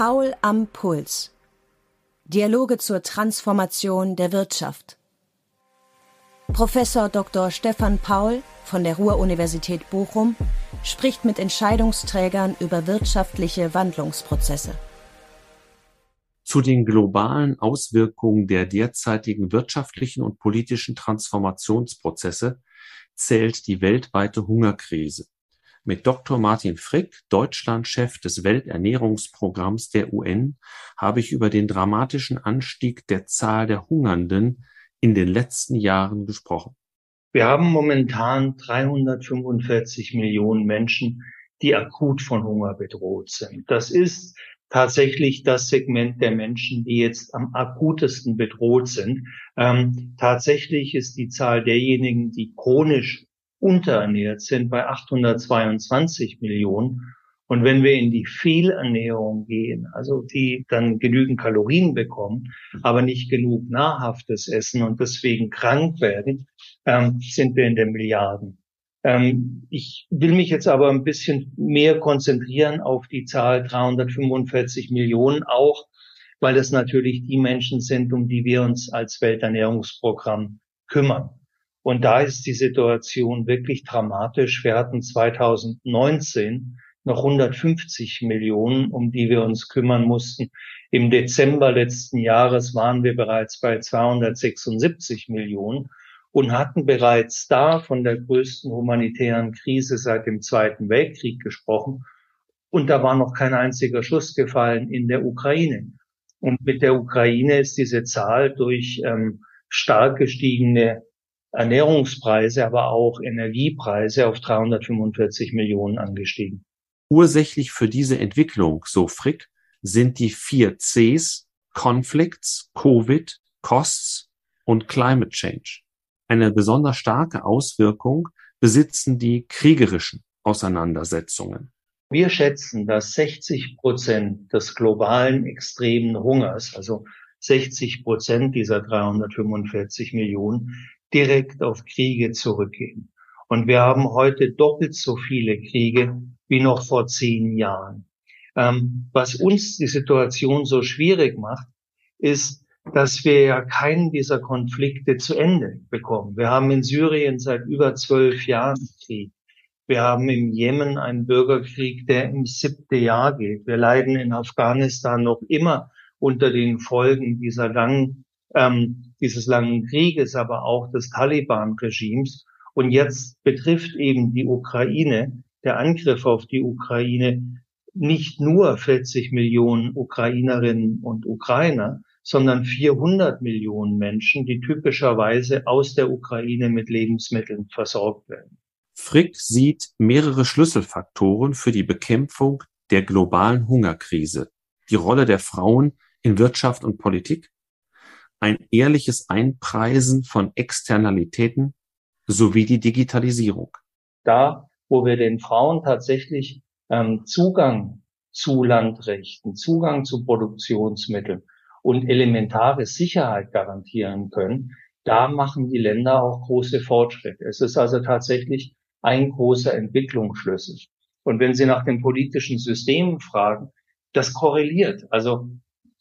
Paul am Puls. Dialoge zur Transformation der Wirtschaft. Professor Dr. Stefan Paul von der Ruhr-Universität Bochum spricht mit Entscheidungsträgern über wirtschaftliche Wandlungsprozesse. Zu den globalen Auswirkungen der derzeitigen wirtschaftlichen und politischen Transformationsprozesse zählt die weltweite Hungerkrise. Mit Dr. Martin Frick, Deutschlandchef des Welternährungsprogramms der UN, habe ich über den dramatischen Anstieg der Zahl der Hungernden in den letzten Jahren gesprochen. Wir haben momentan 345 Millionen Menschen, die akut von Hunger bedroht sind. Das ist tatsächlich das Segment der Menschen, die jetzt am akutesten bedroht sind. Ähm, tatsächlich ist die Zahl derjenigen, die chronisch unterernährt sind, bei 822 Millionen. Und wenn wir in die Fehlernährung gehen, also die dann genügend Kalorien bekommen, aber nicht genug nahrhaftes Essen und deswegen krank werden, ähm, sind wir in den Milliarden. Ähm, ich will mich jetzt aber ein bisschen mehr konzentrieren auf die Zahl 345 Millionen auch, weil es natürlich die Menschen sind, um die wir uns als Welternährungsprogramm kümmern. Und da ist die Situation wirklich dramatisch. Wir hatten 2019 noch 150 Millionen, um die wir uns kümmern mussten. Im Dezember letzten Jahres waren wir bereits bei 276 Millionen und hatten bereits da von der größten humanitären Krise seit dem Zweiten Weltkrieg gesprochen. Und da war noch kein einziger Schuss gefallen in der Ukraine. Und mit der Ukraine ist diese Zahl durch ähm, stark gestiegene Ernährungspreise, aber auch Energiepreise auf 345 Millionen angestiegen. Ursächlich für diese Entwicklung, so Frick, sind die vier Cs Conflicts, Covid, Costs und Climate Change. Eine besonders starke Auswirkung besitzen die kriegerischen Auseinandersetzungen. Wir schätzen, dass 60 Prozent des globalen extremen Hungers, also 60 Prozent dieser 345 Millionen, direkt auf Kriege zurückgehen. Und wir haben heute doppelt so viele Kriege wie noch vor zehn Jahren. Ähm, was uns die Situation so schwierig macht, ist, dass wir ja keinen dieser Konflikte zu Ende bekommen. Wir haben in Syrien seit über zwölf Jahren Krieg. Wir haben im Jemen einen Bürgerkrieg, der im siebte Jahr geht. Wir leiden in Afghanistan noch immer unter den Folgen dieser langen, ähm, dieses langen Krieges, aber auch des Taliban-Regimes. Und jetzt betrifft eben die Ukraine, der Angriff auf die Ukraine, nicht nur 40 Millionen Ukrainerinnen und Ukrainer, sondern 400 Millionen Menschen, die typischerweise aus der Ukraine mit Lebensmitteln versorgt werden. Frick sieht mehrere Schlüsselfaktoren für die Bekämpfung der globalen Hungerkrise. Die Rolle der Frauen in Wirtschaft und Politik, ein ehrliches Einpreisen von Externalitäten sowie die Digitalisierung. Da, wo wir den Frauen tatsächlich ähm, Zugang zu Landrechten, Zugang zu Produktionsmitteln, und elementare Sicherheit garantieren können, da machen die Länder auch große Fortschritte. Es ist also tatsächlich ein großer Entwicklungsschlüssel. Und wenn Sie nach den politischen Systemen fragen, das korreliert. Also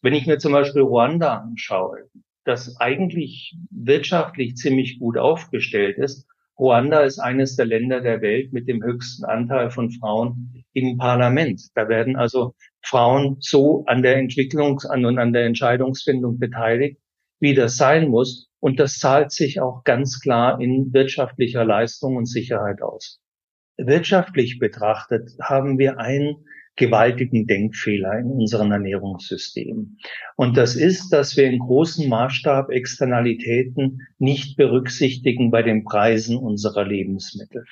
wenn ich mir zum Beispiel Ruanda anschaue, das eigentlich wirtschaftlich ziemlich gut aufgestellt ist, Ruanda ist eines der Länder der Welt mit dem höchsten Anteil von Frauen im Parlament. Da werden also Frauen so an der Entwicklung und an der Entscheidungsfindung beteiligt, wie das sein muss. Und das zahlt sich auch ganz klar in wirtschaftlicher Leistung und Sicherheit aus. Wirtschaftlich betrachtet haben wir ein gewaltigen Denkfehler in unserem Ernährungssystem. Und das ist, dass wir in großem Maßstab Externalitäten nicht berücksichtigen bei den Preisen unserer Lebensmittel.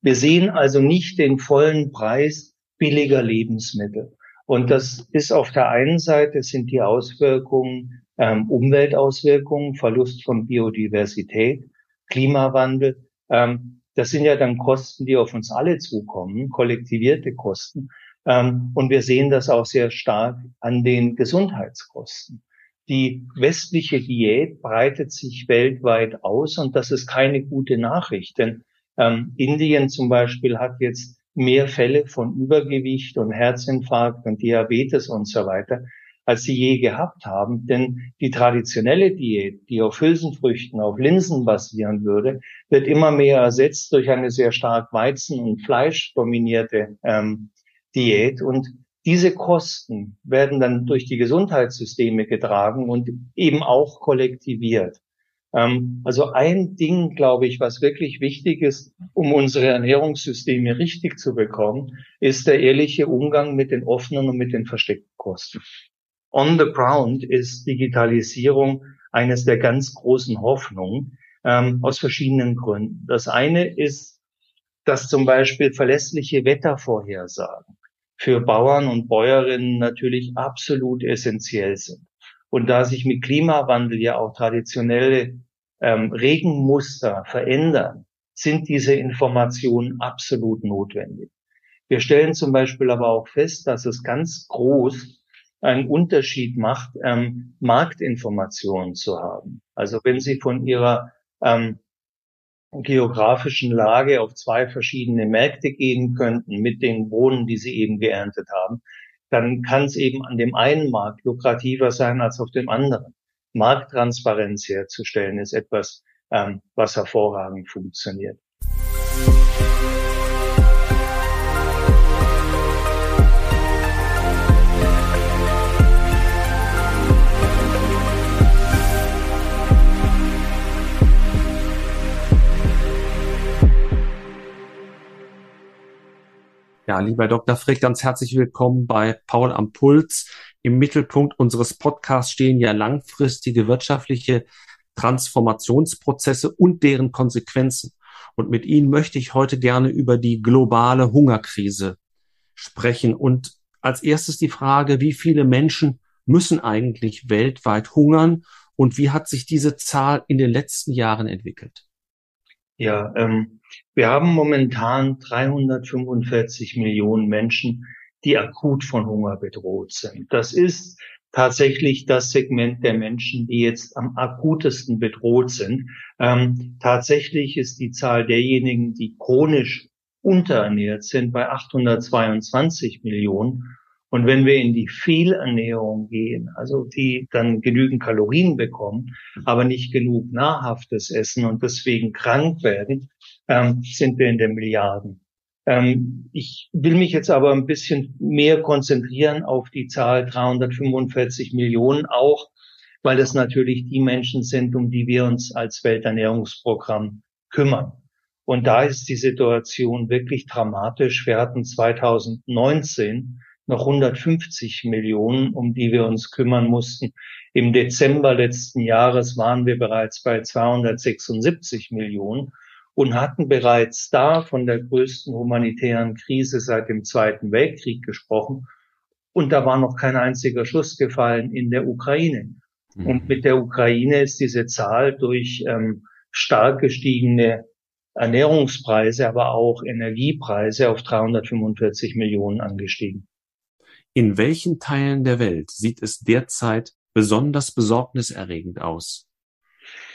Wir sehen also nicht den vollen Preis billiger Lebensmittel. Und das ist auf der einen Seite sind die Auswirkungen, ähm, Umweltauswirkungen, Verlust von Biodiversität, Klimawandel. Ähm, das sind ja dann Kosten, die auf uns alle zukommen, kollektivierte Kosten. Ähm, und wir sehen das auch sehr stark an den Gesundheitskosten. Die westliche Diät breitet sich weltweit aus und das ist keine gute Nachricht, denn ähm, Indien zum Beispiel hat jetzt mehr Fälle von Übergewicht und Herzinfarkt und Diabetes und so weiter, als sie je gehabt haben. Denn die traditionelle Diät, die auf Hülsenfrüchten, auf Linsen basieren würde, wird immer mehr ersetzt durch eine sehr stark Weizen- und Fleisch dominierte ähm, Diät. Und diese Kosten werden dann durch die Gesundheitssysteme getragen und eben auch kollektiviert. Ähm, also ein Ding, glaube ich, was wirklich wichtig ist, um unsere Ernährungssysteme richtig zu bekommen, ist der ehrliche Umgang mit den offenen und mit den versteckten Kosten. On the ground ist Digitalisierung eines der ganz großen Hoffnungen ähm, aus verschiedenen Gründen. Das eine ist, dass zum Beispiel verlässliche Wettervorhersagen für Bauern und Bäuerinnen natürlich absolut essentiell sind. Und da sich mit Klimawandel ja auch traditionelle ähm, Regenmuster verändern, sind diese Informationen absolut notwendig. Wir stellen zum Beispiel aber auch fest, dass es ganz groß einen Unterschied macht, ähm, Marktinformationen zu haben. Also wenn Sie von Ihrer ähm, geografischen Lage auf zwei verschiedene Märkte gehen könnten mit den Bohnen, die Sie eben geerntet haben, dann kann es eben an dem einen Markt lukrativer sein als auf dem anderen. Markttransparenz herzustellen ist etwas, ähm, was hervorragend funktioniert. Ja, lieber Dr. Frick, ganz herzlich willkommen bei Paul am Puls. Im Mittelpunkt unseres Podcasts stehen ja langfristige wirtschaftliche Transformationsprozesse und deren Konsequenzen. Und mit Ihnen möchte ich heute gerne über die globale Hungerkrise sprechen. Und als erstes die Frage, wie viele Menschen müssen eigentlich weltweit hungern und wie hat sich diese Zahl in den letzten Jahren entwickelt? Ja, ähm, wir haben momentan 345 Millionen Menschen, die akut von Hunger bedroht sind. Das ist tatsächlich das Segment der Menschen, die jetzt am akutesten bedroht sind. Ähm, tatsächlich ist die Zahl derjenigen, die chronisch unterernährt sind, bei 822 Millionen. Und wenn wir in die Fehlernährung gehen, also die dann genügend Kalorien bekommen, aber nicht genug nahrhaftes Essen und deswegen krank werden, ähm, sind wir in den Milliarden. Ähm, ich will mich jetzt aber ein bisschen mehr konzentrieren auf die Zahl 345 Millionen auch, weil das natürlich die Menschen sind, um die wir uns als Welternährungsprogramm kümmern. Und da ist die Situation wirklich dramatisch. Wir hatten 2019 noch 150 Millionen, um die wir uns kümmern mussten. Im Dezember letzten Jahres waren wir bereits bei 276 Millionen und hatten bereits da von der größten humanitären Krise seit dem Zweiten Weltkrieg gesprochen. Und da war noch kein einziger Schuss gefallen in der Ukraine. Mhm. Und mit der Ukraine ist diese Zahl durch ähm, stark gestiegene Ernährungspreise, aber auch Energiepreise auf 345 Millionen angestiegen. In welchen Teilen der Welt sieht es derzeit besonders besorgniserregend aus?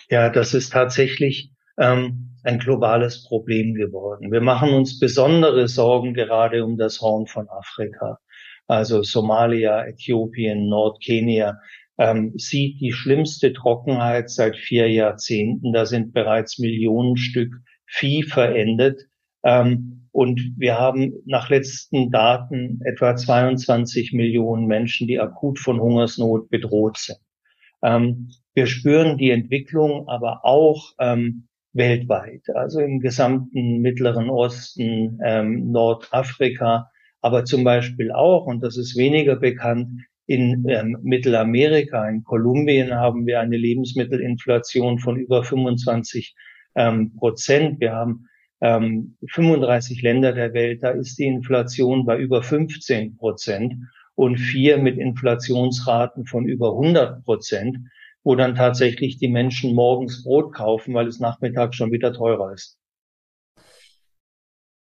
Ja, das ist tatsächlich ähm, ein globales Problem geworden. Wir machen uns besondere Sorgen gerade um das Horn von Afrika. Also Somalia, Äthiopien, Nordkenia ähm, sieht die schlimmste Trockenheit seit vier Jahrzehnten. Da sind bereits Millionen Stück Vieh verendet. Ähm, und wir haben nach letzten Daten etwa 22 Millionen Menschen, die akut von Hungersnot bedroht sind. Ähm, wir spüren die Entwicklung aber auch ähm, weltweit, also im gesamten Mittleren Osten, ähm, Nordafrika, aber zum Beispiel auch, und das ist weniger bekannt, in ähm, Mittelamerika, in Kolumbien haben wir eine Lebensmittelinflation von über 25 ähm, Prozent. Wir haben ähm, 35 Länder der Welt, da ist die Inflation bei über 15 Prozent und vier mit Inflationsraten von über 100 Prozent, wo dann tatsächlich die Menschen morgens Brot kaufen, weil es nachmittags schon wieder teurer ist.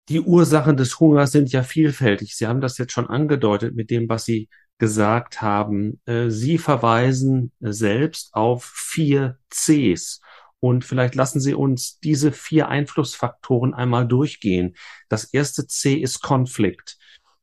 Die Ursachen des Hungers sind ja vielfältig. Sie haben das jetzt schon angedeutet mit dem, was Sie gesagt haben. Äh, Sie verweisen selbst auf vier Cs Und vielleicht lassen Sie uns diese vier Einflussfaktoren einmal durchgehen. Das erste C ist Konflikt.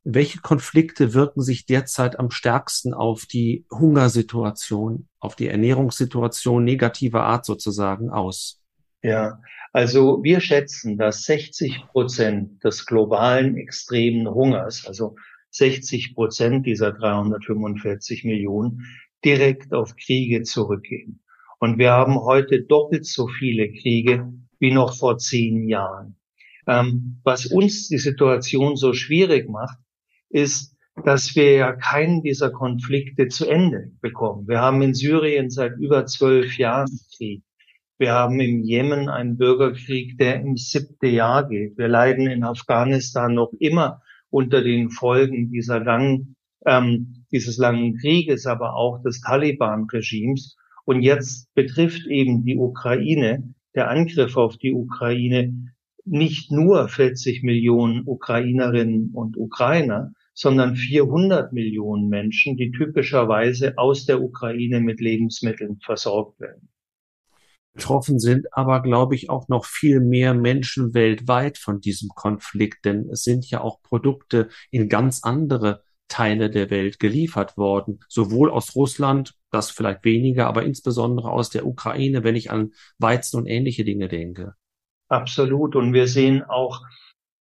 Welche Konflikte wirken sich derzeit am stärksten auf die Hungersituation, auf die Ernährungssituation negativer Art sozusagen aus? Ja, also wir schätzen, dass 60 Prozent des globalen extremen Hungers, also 60 Prozent dieser 345 Millionen, direkt auf Kriege zurückgehen. Und wir haben heute doppelt so viele Kriege wie noch vor zehn Jahren. Ähm, was uns die Situation so schwierig macht, ist, dass wir ja keinen dieser Konflikte zu Ende bekommen. Wir haben in Syrien seit über zwölf Jahren Krieg. Wir haben im Jemen einen Bürgerkrieg, der im siebte Jahr geht. Wir leiden in Afghanistan noch immer unter den Folgen dieser langen, ähm, dieses langen Krieges, aber auch des Taliban-Regimes. Und jetzt betrifft eben die Ukraine, der Angriff auf die Ukraine, nicht nur 40 Millionen Ukrainerinnen und Ukrainer, sondern 400 Millionen Menschen, die typischerweise aus der Ukraine mit Lebensmitteln versorgt werden. Betroffen sind aber, glaube ich, auch noch viel mehr Menschen weltweit von diesem Konflikt, denn es sind ja auch Produkte in ganz andere Teile der Welt geliefert worden, sowohl aus Russland, das vielleicht weniger, aber insbesondere aus der Ukraine, wenn ich an Weizen und ähnliche Dinge denke. Absolut. Und wir sehen auch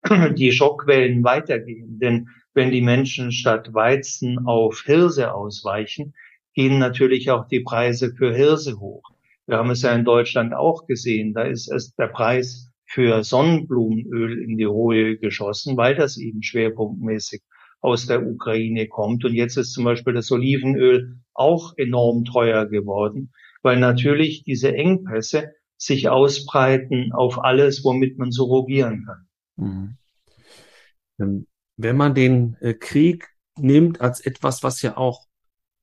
die Schockwellen weitergehen, denn wenn die Menschen statt Weizen auf Hirse ausweichen, gehen natürlich auch die Preise für Hirse hoch. Wir haben es ja in Deutschland auch gesehen. Da ist es der Preis für Sonnenblumenöl in die Hohe geschossen, weil das eben schwerpunktmäßig aus der Ukraine kommt. Und jetzt ist zum Beispiel das Olivenöl auch enorm teuer geworden, weil natürlich diese Engpässe sich ausbreiten auf alles, womit man so rogieren kann. Mhm. Wenn man den äh, Krieg nimmt als etwas, was ja auch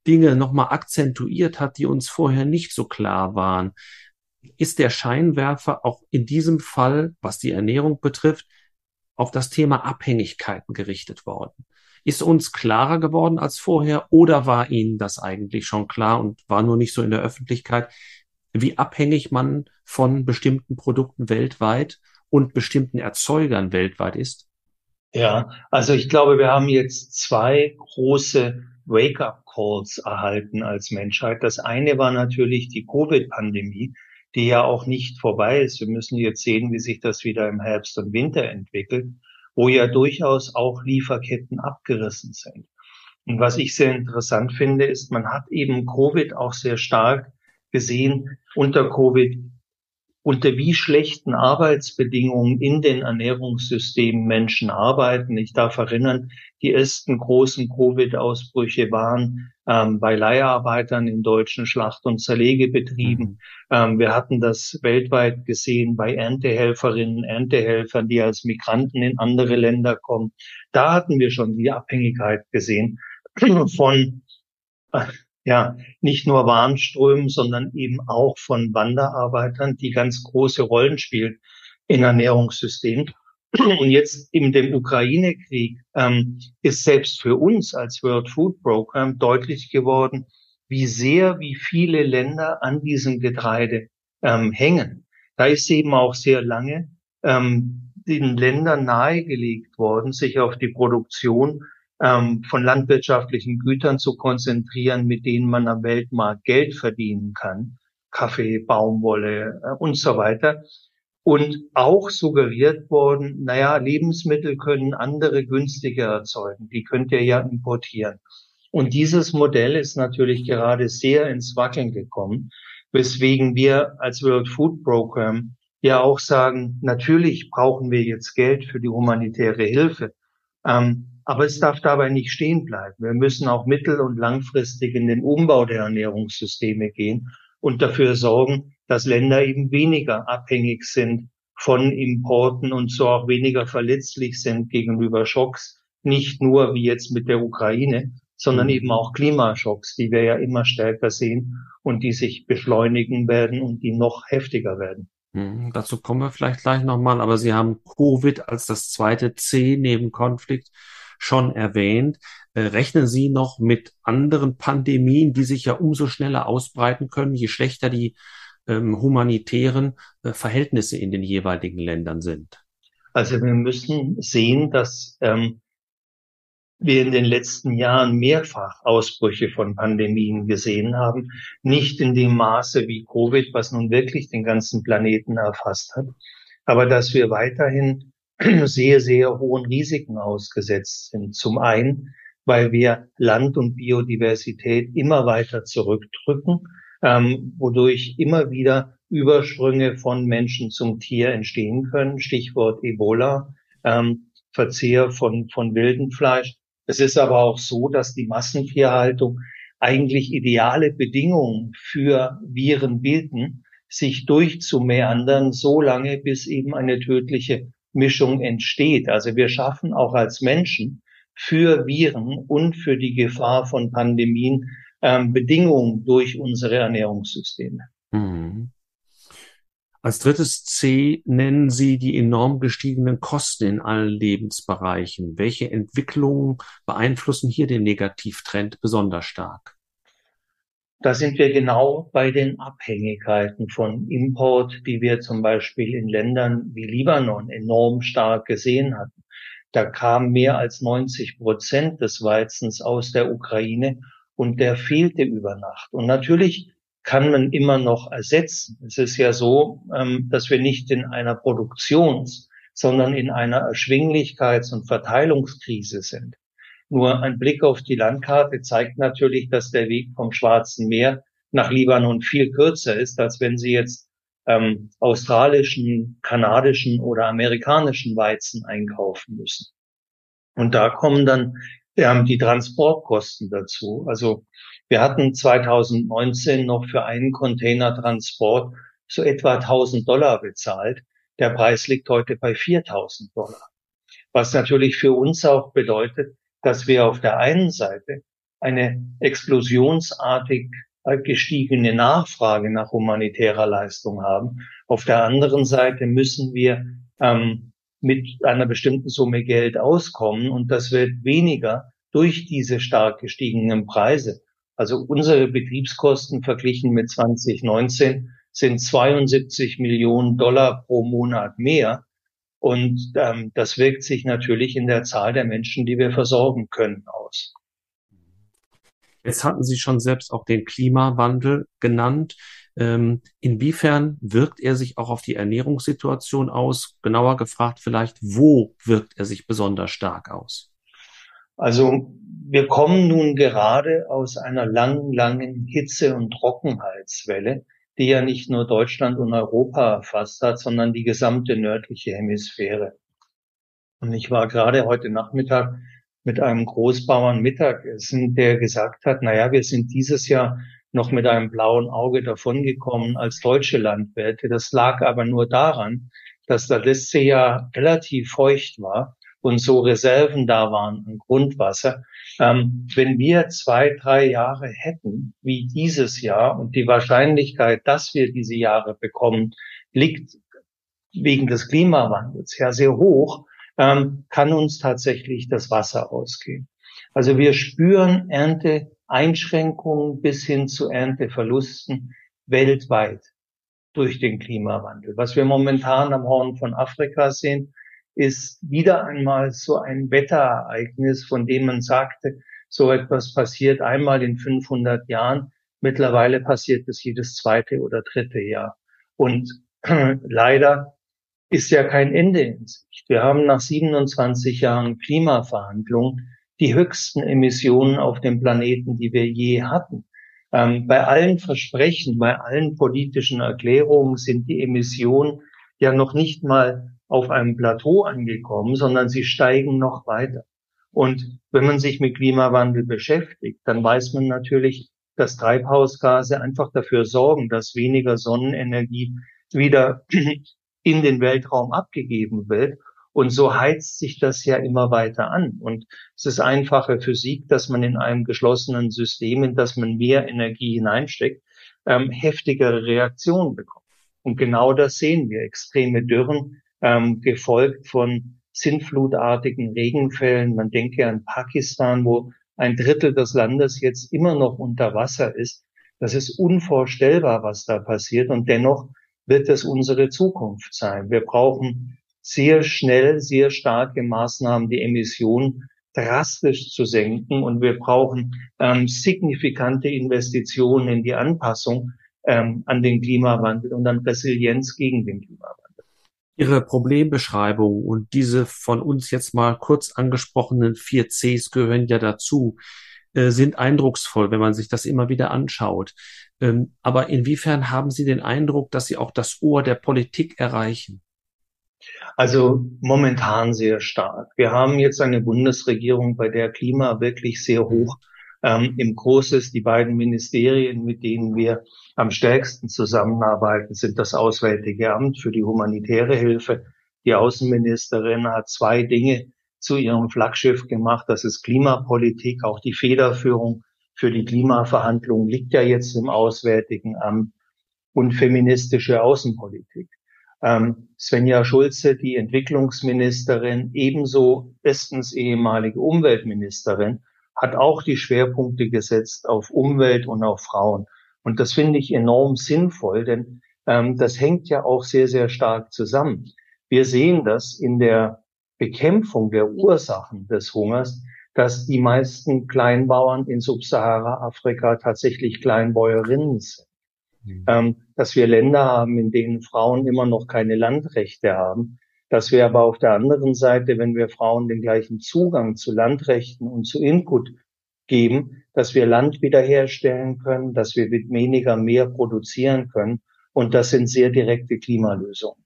Dinge nochmal akzentuiert hat, die uns vorher nicht so klar waren. Ist der Scheinwerfer auch in diesem Fall, was die Ernährung betrifft, auf das Thema Abhängigkeiten gerichtet worden? Ist uns klarer geworden als vorher oder war Ihnen das eigentlich schon klar und war nur nicht so in der Öffentlichkeit, wie abhängig man von bestimmten Produkten weltweit und bestimmten Erzeugern weltweit ist? Ja, also ich glaube, wir haben jetzt zwei große Wake-up-Calls erhalten als Menschheit. Das eine war natürlich die Covid-Pandemie, die ja auch nicht vorbei ist. Wir müssen jetzt sehen, wie sich das wieder im Herbst und Winter entwickelt, wo ja durchaus auch Lieferketten abgerissen sind. Und was ich sehr interessant finde, ist, man hat eben Covid auch sehr stark gesehen unter Covid, unter wie schlechten Arbeitsbedingungen in den Ernährungssystemen Menschen arbeiten. Ich darf erinnern, die ersten großen Covid-Ausbrüche waren ähm, bei Leiharbeitern in deutschen Schlacht- und Zerlegebetrieben. Mhm. Ähm, wir hatten das weltweit gesehen bei Erntehelferinnen, Erntehelfern, die als Migranten in andere Länder kommen. Da hatten wir schon die Abhängigkeit gesehen von ja, nicht nur Warenströmen, sondern eben auch von Wanderarbeitern, die ganz große Rollen spielen in Ernährungssystemen. Und jetzt in dem Ukraine-Krieg ähm, ist selbst für uns als World Food Program deutlich geworden, wie sehr, wie viele Länder an diesem Getreide ähm, hängen. Da ist eben auch sehr lange ähm, den Ländern nahegelegt worden, sich auf die Produktion ähm, von landwirtschaftlichen Gütern zu konzentrieren, mit denen man am Weltmarkt Geld verdienen kann. Kaffee, Baumwolle äh, und so weiter. Und auch suggeriert worden, naja, Lebensmittel können andere günstiger erzeugen. Die könnt ihr ja importieren. Und dieses Modell ist natürlich gerade sehr ins Wackeln gekommen, weswegen wir als World Food Program ja auch sagen, natürlich brauchen wir jetzt Geld für die humanitäre Hilfe. Ähm, aber es darf dabei nicht stehen bleiben. Wir müssen auch mittel- und langfristig in den Umbau der Ernährungssysteme gehen und dafür sorgen, dass Länder eben weniger abhängig sind von Importen und so auch weniger verletzlich sind gegenüber Schocks. Nicht nur wie jetzt mit der Ukraine, sondern mhm. eben auch Klimaschocks, die wir ja immer stärker sehen und die sich beschleunigen werden und die noch heftiger werden. Mhm, dazu kommen wir vielleicht gleich nochmal, aber Sie haben Covid als das zweite C neben Konflikt schon erwähnt. Äh, rechnen Sie noch mit anderen Pandemien, die sich ja umso schneller ausbreiten können, je schlechter die ähm, humanitären äh, Verhältnisse in den jeweiligen Ländern sind? Also wir müssen sehen, dass ähm, wir in den letzten Jahren mehrfach Ausbrüche von Pandemien gesehen haben. Nicht in dem Maße wie Covid, was nun wirklich den ganzen Planeten erfasst hat, aber dass wir weiterhin sehr, sehr hohen Risiken ausgesetzt sind. Zum einen, weil wir Land und Biodiversität immer weiter zurückdrücken, ähm, wodurch immer wieder Übersprünge von Menschen zum Tier entstehen können. Stichwort Ebola, ähm, Verzehr von, von wildem Fleisch. Es ist aber auch so, dass die Massentierhaltung eigentlich ideale Bedingungen für Viren bieten, sich durchzumeandern, so lange, bis eben eine tödliche Mischung entsteht. Also wir schaffen auch als Menschen für Viren und für die Gefahr von Pandemien ähm, Bedingungen durch unsere Ernährungssysteme. Mhm. Als drittes C nennen Sie die enorm gestiegenen Kosten in allen Lebensbereichen. Welche Entwicklungen beeinflussen hier den Negativtrend besonders stark? Da sind wir genau bei den Abhängigkeiten von Import, die wir zum Beispiel in Ländern wie Libanon enorm stark gesehen hatten. Da kam mehr als 90 Prozent des Weizens aus der Ukraine und der fehlte über Nacht. Und natürlich kann man immer noch ersetzen. Es ist ja so, ähm, dass wir nicht in einer Produktions-, sondern in einer Erschwinglichkeits- und Verteilungskrise sind. Nur ein Blick auf die Landkarte zeigt natürlich, dass der Weg vom Schwarzen Meer nach Libanon viel kürzer ist, als wenn Sie jetzt ähm, australischen, kanadischen oder amerikanischen Weizen einkaufen müssen. Und da kommen dann ähm, die Transportkosten dazu. Also wir hatten 2019 noch für einen Containertransport so etwa 1000 Dollar bezahlt. Der Preis liegt heute bei 4000 Dollar. Was natürlich für uns auch bedeutet, dass wir auf der einen Seite eine explosionsartig gestiegene Nachfrage nach humanitärer Leistung haben. Auf der anderen Seite müssen wir ähm, mit einer bestimmten Summe Geld auskommen und das wird weniger durch diese stark gestiegenen Preise. Also unsere Betriebskosten verglichen mit 2019 sind 72 Millionen Dollar pro Monat mehr. Und ähm, das wirkt sich natürlich in der Zahl der Menschen, die wir versorgen können, aus. Jetzt hatten Sie schon selbst auch den Klimawandel genannt. Ähm, inwiefern wirkt er sich auch auf die Ernährungssituation aus? Genauer gefragt vielleicht, wo wirkt er sich besonders stark aus? Also wir kommen nun gerade aus einer langen, langen Hitze- und Trockenheitswelle, die ja nicht nur Deutschland und Europa erfasst hat, sondern die gesamte nördliche Hemisphäre. Und ich war gerade heute Nachmittag mit einem Großbauern Mittagessen, der gesagt hat, na ja, wir sind dieses Jahr noch mit einem blauen Auge davongekommen als deutsche Landwirte. Das lag aber nur daran, dass das letzte Jahr relativ feucht war und so Reserven da waren an Grundwasser. Ähm, wenn wir zwei, drei Jahre hätten wie dieses Jahr und die Wahrscheinlichkeit, dass wir diese Jahre bekommen, liegt wegen des Klimawandels ja sehr hoch, ähm, kann uns tatsächlich das Wasser ausgehen. Also wir spüren Ernteeinschränkungen bis hin zu Ernteverlusten weltweit durch den Klimawandel. Was wir momentan am Horn von Afrika sehen, ist wieder einmal so ein Wetterereignis, von dem man sagte, so etwas passiert einmal in 500 Jahren. Mittlerweile passiert es jedes zweite oder dritte Jahr. Und leider ist ja kein Ende in Sicht. Wir haben nach 27 Jahren Klimaverhandlungen die höchsten Emissionen auf dem Planeten, die wir je hatten. Ähm, bei allen Versprechen, bei allen politischen Erklärungen sind die Emissionen ja noch nicht mal auf einem Plateau angekommen, sondern sie steigen noch weiter. Und wenn man sich mit Klimawandel beschäftigt, dann weiß man natürlich, dass Treibhausgase einfach dafür sorgen, dass weniger Sonnenenergie wieder in den Weltraum abgegeben wird. Und so heizt sich das ja immer weiter an. Und es ist einfache Physik, dass man in einem geschlossenen System, in das man mehr Energie hineinsteckt, ähm, heftigere Reaktionen bekommt. Und genau das sehen wir. Extreme Dürren, ähm, gefolgt von sintflutartigen Regenfällen. Man denke an Pakistan, wo ein Drittel des Landes jetzt immer noch unter Wasser ist. Das ist unvorstellbar, was da passiert. Und dennoch wird es unsere Zukunft sein. Wir brauchen sehr schnell, sehr starke Maßnahmen, die Emissionen drastisch zu senken. Und wir brauchen ähm, signifikante Investitionen in die Anpassung ähm, an den Klimawandel und an Resilienz gegen den Klimawandel. Ihre Problembeschreibung und diese von uns jetzt mal kurz angesprochenen vier Cs gehören ja dazu, äh, sind eindrucksvoll, wenn man sich das immer wieder anschaut. Ähm, aber inwiefern haben Sie den Eindruck, dass Sie auch das Ohr der Politik erreichen? Also momentan sehr stark. Wir haben jetzt eine Bundesregierung, bei der Klima wirklich sehr hoch ähm, im ist. Die beiden Ministerien, mit denen wir am stärksten zusammenarbeiten, sind das Auswärtige Amt für die humanitäre Hilfe. Die Außenministerin hat zwei Dinge zu ihrem Flaggschiff gemacht. Das ist Klimapolitik. Auch die Federführung für die Klimaverhandlungen liegt ja jetzt im Auswärtigen Amt und feministische Außenpolitik. Ähm, Svenja Schulze, die Entwicklungsministerin, ebenso bestens ehemalige Umweltministerin, hat auch die Schwerpunkte gesetzt auf Umwelt und auf Frauen. Und das finde ich enorm sinnvoll, denn ähm, das hängt ja auch sehr, sehr stark zusammen. Wir sehen das in der Bekämpfung der Ursachen des Hungers, dass die meisten Kleinbauern in Subsahara-Afrika tatsächlich Kleinbäuerinnen sind. Mhm. Ähm, dass wir Länder haben, in denen Frauen immer noch keine Landrechte haben, dass wir aber auf der anderen Seite, wenn wir Frauen den gleichen Zugang zu Landrechten und zu Input geben, dass wir Land wiederherstellen können, dass wir mit weniger mehr produzieren können. Und das sind sehr direkte Klimalösungen.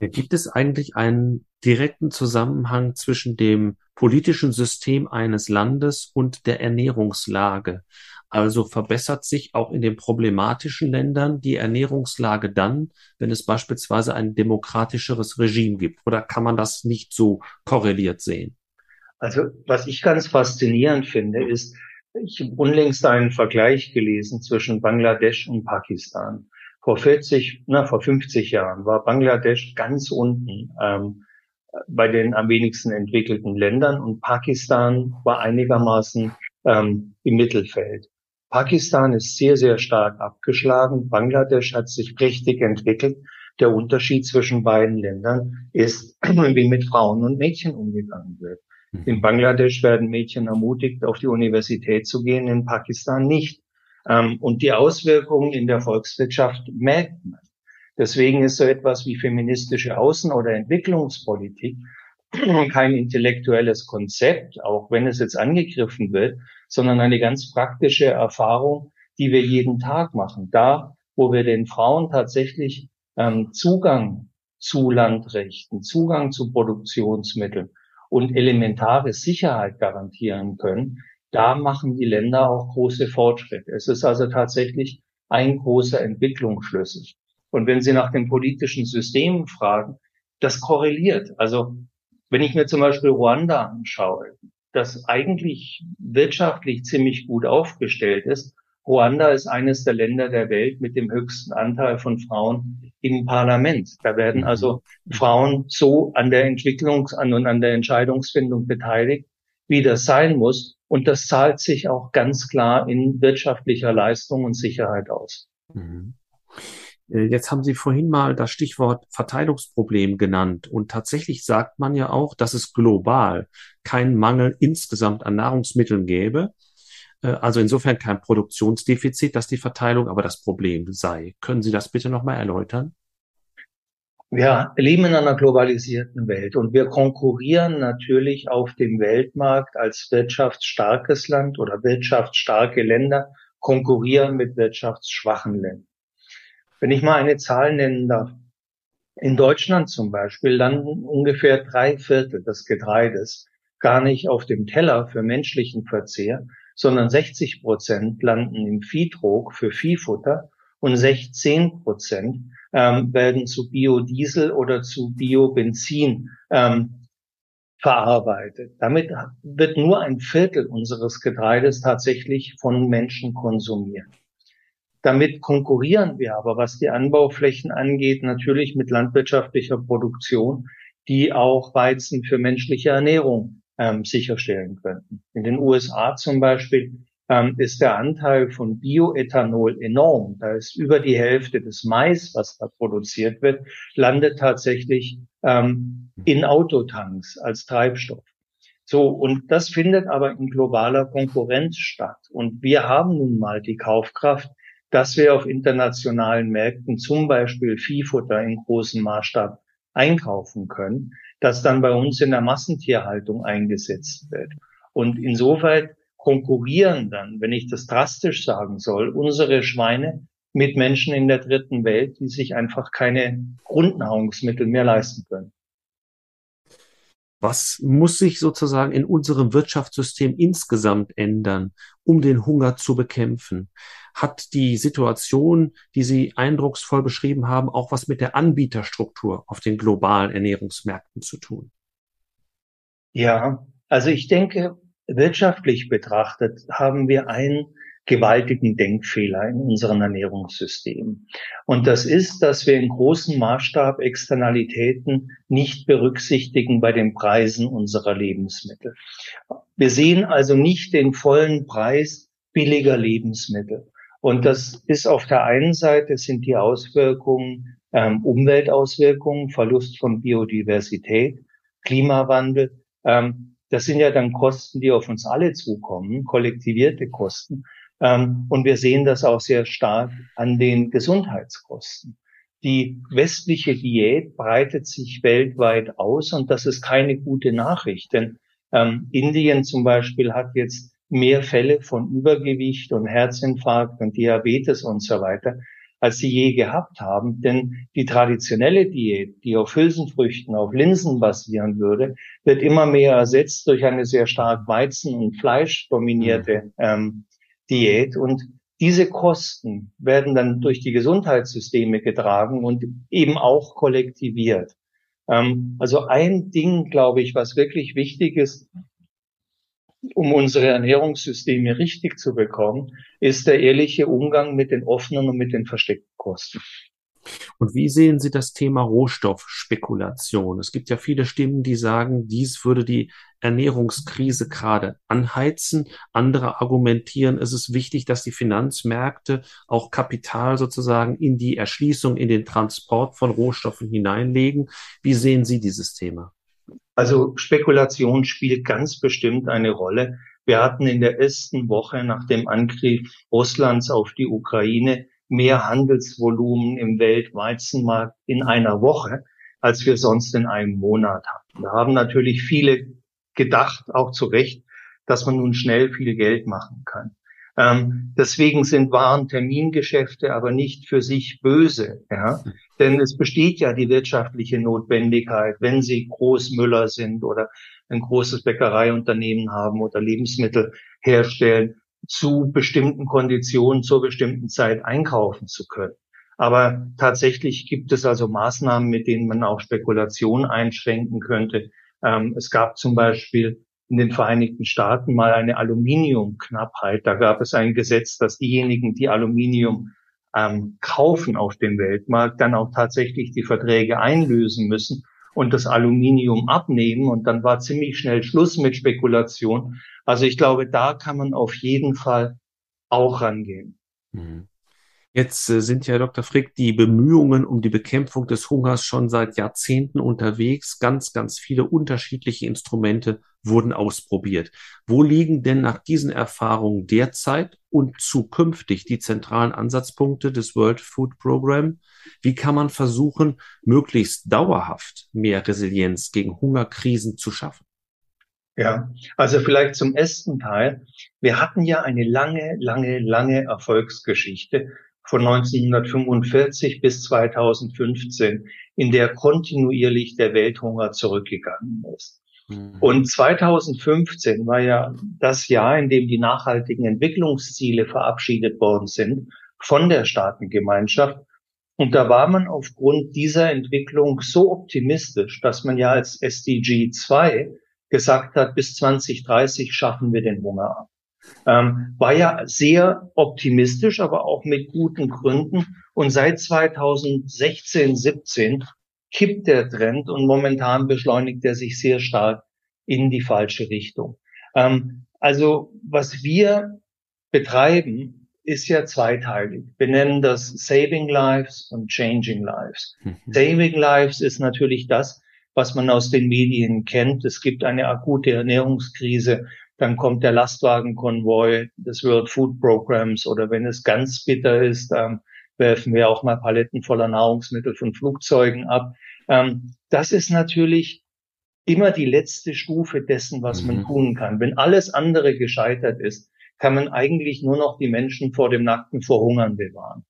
Gibt es eigentlich einen direkten Zusammenhang zwischen dem politischen System eines Landes und der Ernährungslage? Also verbessert sich auch in den problematischen Ländern die Ernährungslage dann, wenn es beispielsweise ein demokratischeres Regime gibt? Oder kann man das nicht so korreliert sehen? Also was ich ganz faszinierend finde, ist, ich habe unlängst einen Vergleich gelesen zwischen Bangladesch und Pakistan. Vor 40, na, vor 50 Jahren war Bangladesch ganz unten ähm, bei den am wenigsten entwickelten Ländern und Pakistan war einigermaßen ähm, im Mittelfeld. Pakistan ist sehr, sehr stark abgeschlagen. Bangladesch hat sich prächtig entwickelt. Der Unterschied zwischen beiden Ländern ist, wie mit Frauen und Mädchen umgegangen wird. Mhm. In Bangladesch werden Mädchen ermutigt, auf die Universität zu gehen, in Pakistan nicht. Ähm, und die Auswirkungen in der Volkswirtschaft merkt man. Deswegen ist so etwas wie feministische Außen- oder Entwicklungspolitik kein intellektuelles Konzept, auch wenn es jetzt angegriffen wird, sondern eine ganz praktische Erfahrung, die wir jeden Tag machen. Da, wo wir den Frauen tatsächlich ähm, Zugang zu Landrechten, Zugang zu Produktionsmitteln und elementare Sicherheit garantieren können, da machen die Länder auch große Fortschritte. Es ist also tatsächlich ein großer Entwicklungsschlüssel. Und wenn Sie nach den politischen Systemen fragen, das korreliert. Also wenn ich mir zum Beispiel Ruanda anschaue, das eigentlich wirtschaftlich ziemlich gut aufgestellt ist, Ruanda ist eines der Länder der Welt mit dem höchsten Anteil von Frauen im Parlament. Da werden also Frauen so an der Entwicklungs- und an der Entscheidungsfindung beteiligt, wie das sein muss. Und das zahlt sich auch ganz klar in wirtschaftlicher Leistung und Sicherheit aus. Mhm. Äh, jetzt haben Sie vorhin mal das Stichwort Verteilungsproblem genannt. Und tatsächlich sagt man ja auch, dass es global keinen Mangel insgesamt an Nahrungsmitteln gäbe. Äh, also insofern kein Produktionsdefizit, dass die Verteilung aber das Problem sei. Können Sie das bitte nochmal erläutern? Wir leben in einer globalisierten Welt und wir konkurrieren natürlich auf dem Weltmarkt als wirtschaftsstarkes Land oder wirtschaftsstarke Länder konkurrieren mit wirtschaftsschwachen Ländern. Wenn ich mal eine Zahl nennen darf. In Deutschland zum Beispiel landen ungefähr drei Viertel des Getreides gar nicht auf dem Teller für menschlichen Verzehr, sondern 60 Prozent landen im Viehtrog für Viehfutter und 16 Prozent ähm, werden zu Biodiesel oder zu Biobenzin ähm, verarbeitet. Damit wird nur ein Viertel unseres Getreides tatsächlich von Menschen konsumiert. Damit konkurrieren wir aber, was die Anbauflächen angeht, natürlich mit landwirtschaftlicher Produktion, die auch Weizen für menschliche Ernährung ähm, sicherstellen könnten. In den USA zum Beispiel ähm, ist der Anteil von Bioethanol enorm. Da ist über die Hälfte des Mais, was da produziert wird, landet tatsächlich ähm, in Autotanks als Treibstoff. So, und das findet aber in globaler Konkurrenz statt. Und wir haben nun mal die Kaufkraft, dass wir auf internationalen Märkten zum Beispiel Viehfutter in großem Maßstab einkaufen können, das dann bei uns in der Massentierhaltung eingesetzt wird. Und insoweit konkurrieren dann, wenn ich das drastisch sagen soll, unsere Schweine mit Menschen in der dritten Welt, die sich einfach keine Grundnahrungsmittel mehr leisten können. Was muss sich sozusagen in unserem Wirtschaftssystem insgesamt ändern, um den Hunger zu bekämpfen? Hat die Situation, die Sie eindrucksvoll beschrieben haben, auch was mit der Anbieterstruktur auf den globalen Ernährungsmärkten zu tun? Ja, also ich denke, wirtschaftlich betrachtet haben wir einen gewaltigen Denkfehler in unserem Ernährungssystem. Und das ist, dass wir in großem Maßstab Externalitäten nicht berücksichtigen bei den Preisen unserer Lebensmittel. Wir sehen also nicht den vollen Preis billiger Lebensmittel. Und das ist auf der einen Seite sind die Auswirkungen, ähm, Umweltauswirkungen, Verlust von Biodiversität, Klimawandel, ähm, das sind ja dann Kosten, die auf uns alle zukommen, kollektivierte Kosten. Ähm, und wir sehen das auch sehr stark an den Gesundheitskosten. Die westliche Diät breitet sich weltweit aus und das ist keine gute Nachricht, denn ähm, Indien zum Beispiel hat jetzt mehr Fälle von Übergewicht und Herzinfarkt und Diabetes und so weiter als sie je gehabt haben. Denn die traditionelle Diät, die auf Hülsenfrüchten, auf Linsen basieren würde, wird immer mehr ersetzt durch eine sehr stark Weizen- und Fleisch dominierte mhm. ähm, Diät. Und diese Kosten werden dann durch die Gesundheitssysteme getragen und eben auch kollektiviert. Ähm, also ein Ding, glaube ich, was wirklich wichtig ist, um unsere Ernährungssysteme richtig zu bekommen, ist der ehrliche Umgang mit den offenen und mit den versteckten Kosten. Und wie sehen Sie das Thema Rohstoffspekulation? Es gibt ja viele Stimmen, die sagen, dies würde die Ernährungskrise gerade anheizen. Andere argumentieren, es ist wichtig, dass die Finanzmärkte auch Kapital sozusagen in die Erschließung, in den Transport von Rohstoffen hineinlegen. Wie sehen Sie dieses Thema? Also Spekulation spielt ganz bestimmt eine Rolle. Wir hatten in der ersten Woche nach dem Angriff Russlands auf die Ukraine mehr Handelsvolumen im Weltweizenmarkt in einer Woche, als wir sonst in einem Monat hatten. Da haben natürlich viele gedacht, auch zu Recht, dass man nun schnell viel Geld machen kann. Ähm, deswegen sind Warentermingeschäfte aber nicht für sich böse, ja? denn es besteht ja die wirtschaftliche Notwendigkeit, wenn Sie Großmüller sind oder ein großes Bäckereiunternehmen haben oder Lebensmittel herstellen, zu bestimmten Konditionen zur bestimmten Zeit einkaufen zu können. Aber tatsächlich gibt es also Maßnahmen, mit denen man auch Spekulation einschränken könnte. Ähm, es gab zum Beispiel in den Vereinigten Staaten mal eine Aluminiumknappheit. Da gab es ein Gesetz, dass diejenigen, die Aluminium ähm, kaufen auf dem Weltmarkt, dann auch tatsächlich die Verträge einlösen müssen und das Aluminium abnehmen. Und dann war ziemlich schnell Schluss mit Spekulation. Also ich glaube, da kann man auf jeden Fall auch rangehen. Mhm. Jetzt äh, sind ja, Dr. Frick, die Bemühungen um die Bekämpfung des Hungers schon seit Jahrzehnten unterwegs. Ganz, ganz viele unterschiedliche Instrumente wurden ausprobiert. Wo liegen denn nach diesen Erfahrungen derzeit und zukünftig die zentralen Ansatzpunkte des World Food Program? Wie kann man versuchen, möglichst dauerhaft mehr Resilienz gegen Hungerkrisen zu schaffen? Ja, also vielleicht zum ersten Teil. Wir hatten ja eine lange, lange, lange Erfolgsgeschichte von 1945 bis 2015, in der kontinuierlich der Welthunger zurückgegangen ist. Mhm. Und 2015 war ja das Jahr, in dem die nachhaltigen Entwicklungsziele verabschiedet worden sind von der Staatengemeinschaft. Und da war man aufgrund dieser Entwicklung so optimistisch, dass man ja als SDG 2 gesagt hat, bis 2030 schaffen wir den Hunger ab. Ähm, war ja sehr optimistisch, aber auch mit guten Gründen. Und seit 2016, 17 kippt der Trend und momentan beschleunigt er sich sehr stark in die falsche Richtung. Ähm, also was wir betreiben, ist ja zweiteilig. Wir nennen das Saving Lives und Changing Lives. Mhm. Saving Lives ist natürlich das, was man aus den Medien kennt. Es gibt eine akute Ernährungskrise, dann kommt der Lastwagenkonvoi des World Food Programs oder wenn es ganz bitter ist, ähm, werfen wir auch mal Paletten voller Nahrungsmittel von Flugzeugen ab. Ähm, das ist natürlich immer die letzte Stufe dessen, was mhm. man tun kann. Wenn alles andere gescheitert ist, kann man eigentlich nur noch die Menschen vor dem nackten Verhungern bewahren.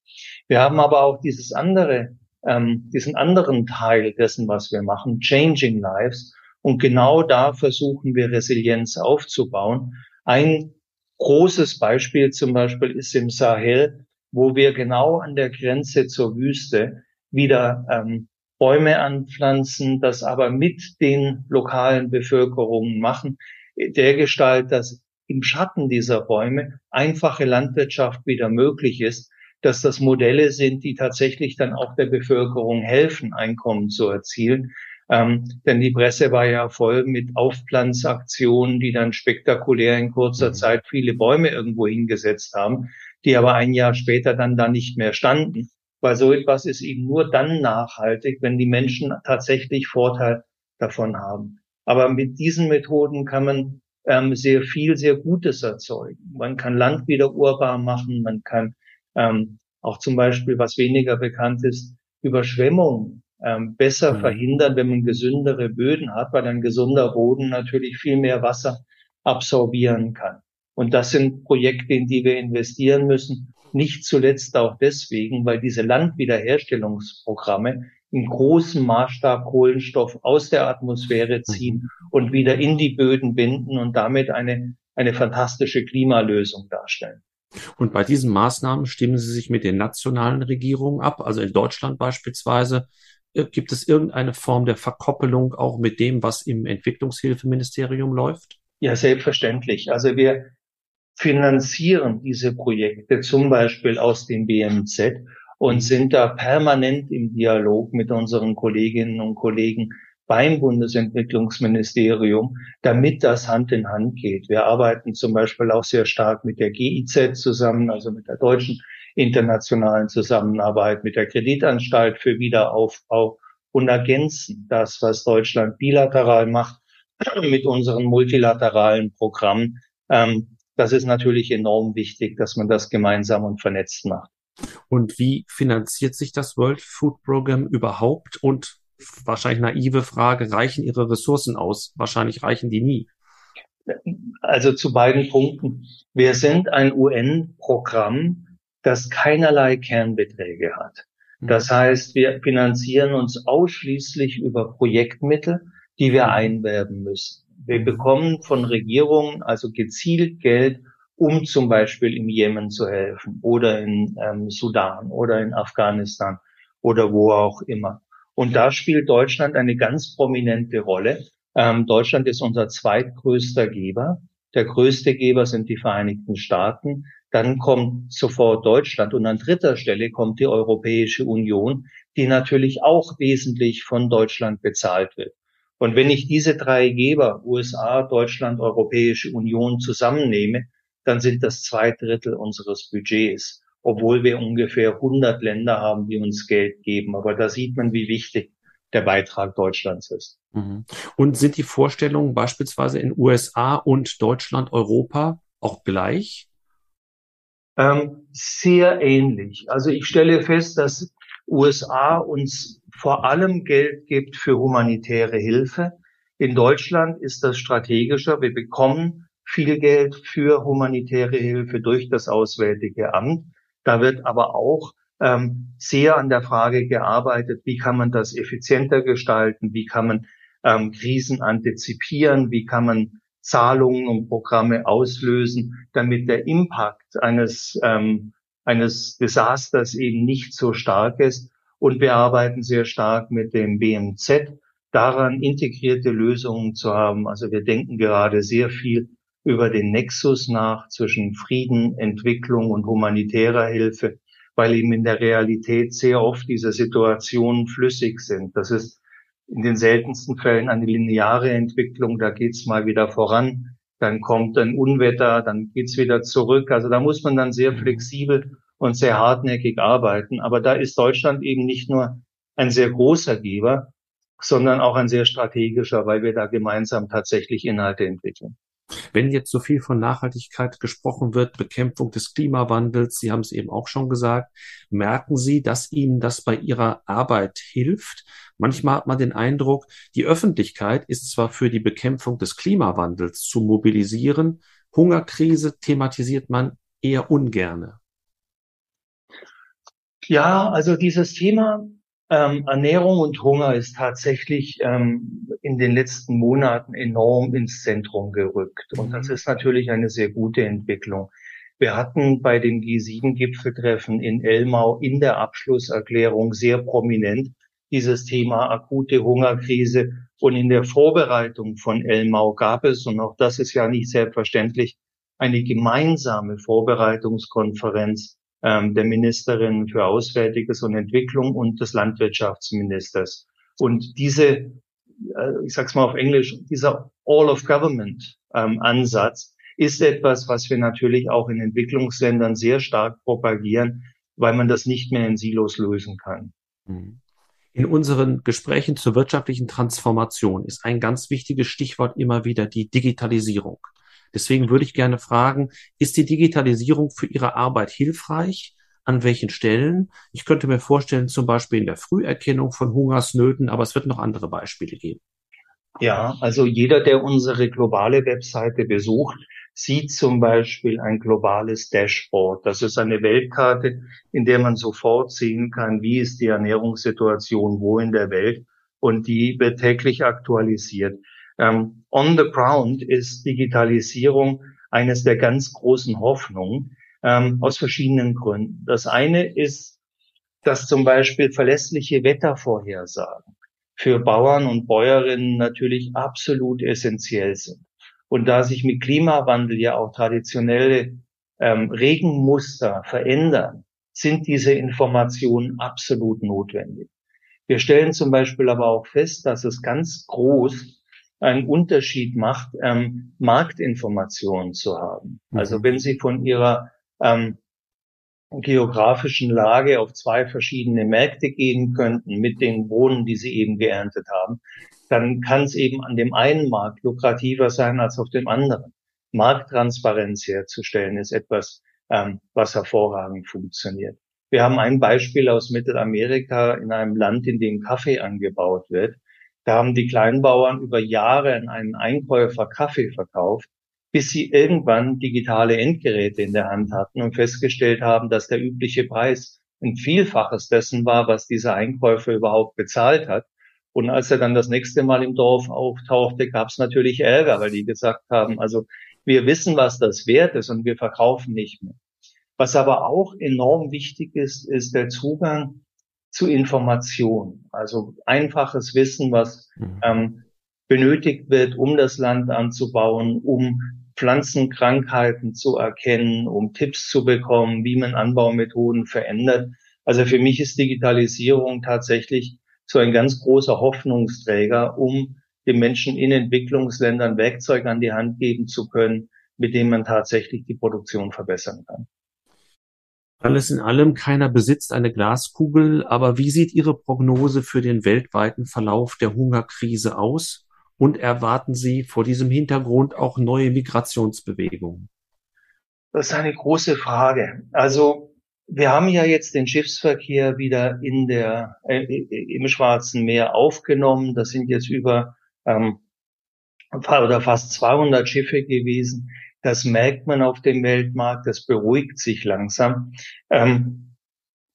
Wir haben aber auch dieses andere, ähm, diesen anderen Teil dessen, was wir machen, Changing Lives. Und genau da versuchen wir Resilienz aufzubauen. Ein großes Beispiel zum Beispiel ist im Sahel, wo wir genau an der Grenze zur Wüste wieder ähm, Bäume anpflanzen, das aber mit den lokalen Bevölkerungen machen, der Gestalt, dass im Schatten dieser Bäume einfache Landwirtschaft wieder möglich ist, dass das Modelle sind, die tatsächlich dann auch der Bevölkerung helfen, Einkommen zu erzielen. Ähm, denn die Presse war ja voll mit Aufpflanzaktionen, die dann spektakulär in kurzer mhm. Zeit viele Bäume irgendwo hingesetzt haben, die aber ein Jahr später dann da nicht mehr standen. Weil so etwas ist eben nur dann nachhaltig, wenn die Menschen tatsächlich Vorteil davon haben. Aber mit diesen Methoden kann man ähm, sehr viel, sehr Gutes erzeugen. Man kann Land wieder urbar machen, man kann ähm, auch zum Beispiel, was weniger bekannt ist, Überschwemmungen ähm, besser mhm. verhindern, wenn man gesündere Böden hat, weil ein gesunder Boden natürlich viel mehr Wasser absorbieren kann. Und das sind Projekte, in die wir investieren müssen. Nicht zuletzt auch deswegen, weil diese Landwiederherstellungsprogramme in großem Maßstab Kohlenstoff aus der Atmosphäre mhm. ziehen und wieder in die Böden binden und damit eine, eine fantastische Klimalösung darstellen. Und bei diesen Maßnahmen stimmen Sie sich mit den nationalen Regierungen ab? Also in Deutschland beispielsweise gibt es irgendeine Form der Verkoppelung auch mit dem, was im Entwicklungshilfeministerium läuft? Ja, selbstverständlich. Also wir finanzieren diese Projekte zum Beispiel aus dem BMZ und mhm. sind da permanent im Dialog mit unseren Kolleginnen und Kollegen beim Bundesentwicklungsministerium, damit das Hand in Hand geht. Wir arbeiten zum Beispiel auch sehr stark mit der GIZ zusammen, also mit der deutschen internationalen Zusammenarbeit, mit der Kreditanstalt für Wiederaufbau und ergänzen das, was Deutschland bilateral macht, mit unseren multilateralen Programmen. Ähm, das ist natürlich enorm wichtig, dass man das gemeinsam und vernetzt macht. Und wie finanziert sich das World Food Program überhaupt? Und wahrscheinlich naive Frage, reichen Ihre Ressourcen aus? Wahrscheinlich reichen die nie. Also zu beiden Punkten. Wir sind ein UN-Programm, das keinerlei Kernbeträge hat. Mhm. Das heißt, wir finanzieren uns ausschließlich über Projektmittel, die wir mhm. einwerben müssen. Wir bekommen von Regierungen also gezielt Geld, um zum Beispiel im Jemen zu helfen oder in ähm, Sudan oder in Afghanistan oder wo auch immer. Und da spielt Deutschland eine ganz prominente Rolle. Ähm, Deutschland ist unser zweitgrößter Geber. Der größte Geber sind die Vereinigten Staaten. Dann kommt sofort Deutschland und an dritter Stelle kommt die Europäische Union, die natürlich auch wesentlich von Deutschland bezahlt wird. Und wenn ich diese drei Geber, USA, Deutschland, Europäische Union zusammennehme, dann sind das zwei Drittel unseres Budgets, obwohl wir ungefähr 100 Länder haben, die uns Geld geben. Aber da sieht man, wie wichtig der Beitrag Deutschlands ist. Mhm. Und sind die Vorstellungen beispielsweise in USA und Deutschland, Europa auch gleich? Ähm, sehr ähnlich. Also ich stelle fest, dass USA uns vor allem Geld gibt für humanitäre Hilfe. In Deutschland ist das strategischer. Wir bekommen viel Geld für humanitäre Hilfe durch das Auswärtige Amt. Da wird aber auch ähm, sehr an der Frage gearbeitet, wie kann man das effizienter gestalten, wie kann man ähm, Krisen antizipieren, wie kann man Zahlungen und Programme auslösen, damit der Impact eines, ähm, eines Desasters eben nicht so stark ist. Und wir arbeiten sehr stark mit dem BMZ daran, integrierte Lösungen zu haben. Also wir denken gerade sehr viel über den Nexus nach zwischen Frieden, Entwicklung und humanitärer Hilfe, weil eben in der Realität sehr oft diese Situationen flüssig sind. Das ist in den seltensten Fällen eine lineare Entwicklung, da geht's mal wieder voran, dann kommt ein Unwetter, dann geht's wieder zurück. Also da muss man dann sehr mhm. flexibel und sehr hartnäckig arbeiten. Aber da ist Deutschland eben nicht nur ein sehr großer Geber, sondern auch ein sehr strategischer, weil wir da gemeinsam tatsächlich Inhalte entwickeln. Wenn jetzt so viel von Nachhaltigkeit gesprochen wird, Bekämpfung des Klimawandels, Sie haben es eben auch schon gesagt, merken Sie, dass Ihnen das bei Ihrer Arbeit hilft? Manchmal hat man den Eindruck, die Öffentlichkeit ist zwar für die Bekämpfung des Klimawandels zu mobilisieren, Hungerkrise thematisiert man eher ungerne. Ja, also dieses Thema ähm, Ernährung und Hunger ist tatsächlich ähm, in den letzten Monaten enorm ins Zentrum gerückt. Und das mhm. ist natürlich eine sehr gute Entwicklung. Wir hatten bei dem G7-Gipfeltreffen in Elmau in der Abschlusserklärung sehr prominent dieses Thema akute Hungerkrise. Und in der Vorbereitung von Elmau gab es, und auch das ist ja nicht selbstverständlich, eine gemeinsame Vorbereitungskonferenz ähm, der Ministerin für Auswärtiges und Entwicklung und des Landwirtschaftsministers. Und diese, äh, ich sag's mal auf Englisch, dieser All of Government ähm, ist etwas, was wir natürlich auch in Entwicklungsländern sehr stark propagieren, weil man das nicht mehr in Silos lösen kann. Mhm. In unseren Gesprächen zur wirtschaftlichen Transformation ist ein ganz wichtiges Stichwort immer wieder die Digitalisierung. Deswegen würde ich gerne fragen, ist die Digitalisierung für Ihre Arbeit hilfreich? An welchen Stellen? Ich könnte mir vorstellen, zum Beispiel in der Früherkennung von Hungersnöten, aber es wird noch andere Beispiele geben. Ja, also jeder, der unsere globale Webseite besucht, sieht zum Beispiel ein globales Dashboard. Das ist eine Weltkarte, in der man sofort sehen kann, wie ist die Ernährungssituation wo in der Welt und die wird täglich aktualisiert. Ähm, on the ground ist Digitalisierung eines der ganz großen Hoffnungen ähm, aus verschiedenen Gründen. Das eine ist, dass zum Beispiel verlässliche Wettervorhersagen für Bauern und Bäuerinnen natürlich absolut essentiell sind. Und da sich mit Klimawandel ja auch traditionelle ähm, Regenmuster verändern, sind diese Informationen absolut notwendig. Wir stellen zum Beispiel aber auch fest, dass es ganz groß einen Unterschied macht, ähm, Marktinformationen zu haben. Mhm. Also wenn Sie von Ihrer ähm, geografischen Lage auf zwei verschiedene Märkte gehen könnten mit den Bohnen, die Sie eben geerntet haben, dann kann es eben an dem einen Markt lukrativer sein als auf dem anderen. Markttransparenz herzustellen ist etwas, ähm, was hervorragend funktioniert. Wir haben ein Beispiel aus Mittelamerika in einem Land, in dem Kaffee angebaut wird. Da haben die Kleinbauern über Jahre an einen Einkäufer Kaffee verkauft, bis sie irgendwann digitale Endgeräte in der Hand hatten und festgestellt haben, dass der übliche Preis ein Vielfaches dessen war, was dieser Einkäufer überhaupt bezahlt hat. Und als er dann das nächste Mal im Dorf auftauchte, gab es natürlich Ärger, weil die gesagt haben, also wir wissen, was das wert ist und wir verkaufen nicht mehr. Was aber auch enorm wichtig ist, ist der Zugang zu Information. Also einfaches Wissen, was mhm. ähm, benötigt wird, um das Land anzubauen, um Pflanzenkrankheiten zu erkennen, um Tipps zu bekommen, wie man Anbaumethoden verändert. Also für mich ist Digitalisierung tatsächlich so ein ganz großer Hoffnungsträger, um den Menschen in Entwicklungsländern Werkzeuge an die Hand geben zu können, mit denen man tatsächlich die Produktion verbessern kann. Alles in allem, keiner besitzt eine Glaskugel, aber wie sieht Ihre Prognose für den weltweiten Verlauf der Hungerkrise aus? Und erwarten Sie vor diesem Hintergrund auch neue Migrationsbewegungen? Das ist eine große Frage. Also wir haben ja jetzt den Schiffsverkehr wieder in der äh, im Schwarzen Meer aufgenommen. Das sind jetzt über ähm, oder fast 200 Schiffe gewesen. Das merkt man auf dem Weltmarkt, das beruhigt sich langsam. Ähm,